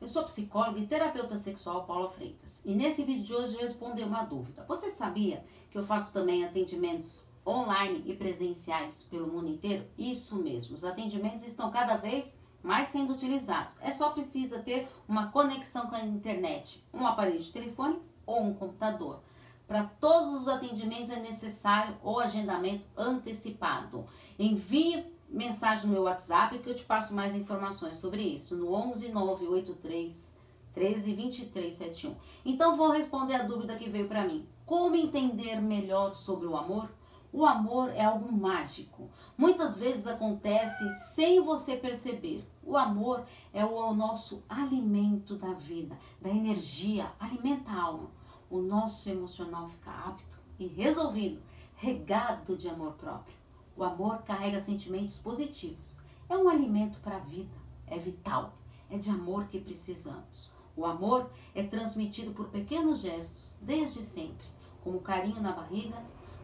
eu sou psicóloga e terapeuta sexual Paula Freitas. E nesse vídeo de hoje eu responder uma dúvida. Você sabia que eu faço também atendimentos online e presenciais pelo mundo inteiro? Isso mesmo, os atendimentos estão cada vez mais sendo utilizados. É só precisa ter uma conexão com a internet, um aparelho de telefone ou um computador. Para todos os atendimentos é necessário o agendamento antecipado. Envie mensagem no meu WhatsApp que eu te passo mais informações sobre isso, no 11 983 13 23 71. Então vou responder a dúvida que veio para mim. Como entender melhor sobre o amor? O amor é algo mágico. Muitas vezes acontece sem você perceber. O amor é o nosso alimento da vida, da energia, alimenta a alma. O nosso emocional fica apto e resolvido, regado de amor próprio. O amor carrega sentimentos positivos. É um alimento para a vida, é vital, é de amor que precisamos. O amor é transmitido por pequenos gestos, desde sempre, como carinho na barriga,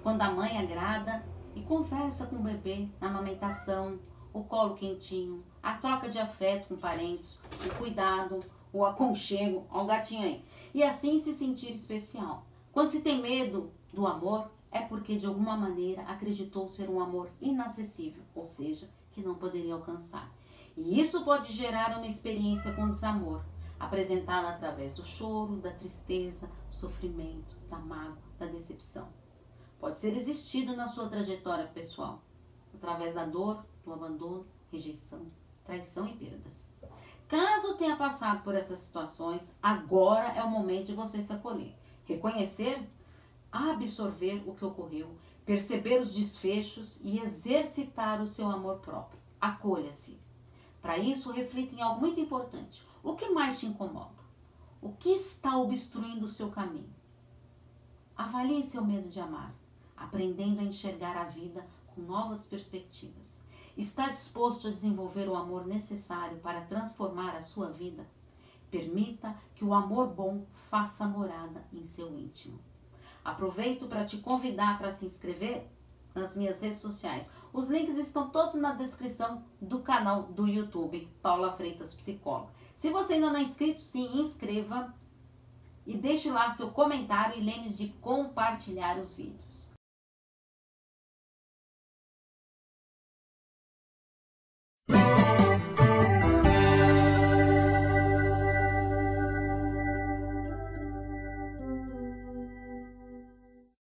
quando a mãe agrada e conversa com o bebê na amamentação, o colo quentinho, a troca de afeto com parentes, o cuidado, o aconchego, ó o gatinho aí. E assim se sentir especial. Quando se tem medo do amor, é porque de alguma maneira acreditou ser um amor inacessível, ou seja, que não poderia alcançar. E isso pode gerar uma experiência com desamor, apresentada através do choro, da tristeza, sofrimento, da mágoa, da decepção. Pode ser existido na sua trajetória pessoal, através da dor, do abandono, rejeição, traição e perdas. Caso tenha passado por essas situações, agora é o momento de você se acolher, reconhecer absorver o que ocorreu, perceber os desfechos e exercitar o seu amor próprio. Acolha-se. Para isso, reflita em algo muito importante. O que mais te incomoda? O que está obstruindo o seu caminho? Avalie seu medo de amar, aprendendo a enxergar a vida com novas perspectivas. Está disposto a desenvolver o amor necessário para transformar a sua vida? Permita que o amor bom faça morada em seu íntimo. Aproveito para te convidar para se inscrever nas minhas redes sociais. Os links estão todos na descrição do canal do YouTube Paula Freitas Psicóloga. Se você ainda não é inscrito, se inscreva e deixe lá seu comentário e lembre de compartilhar os vídeos.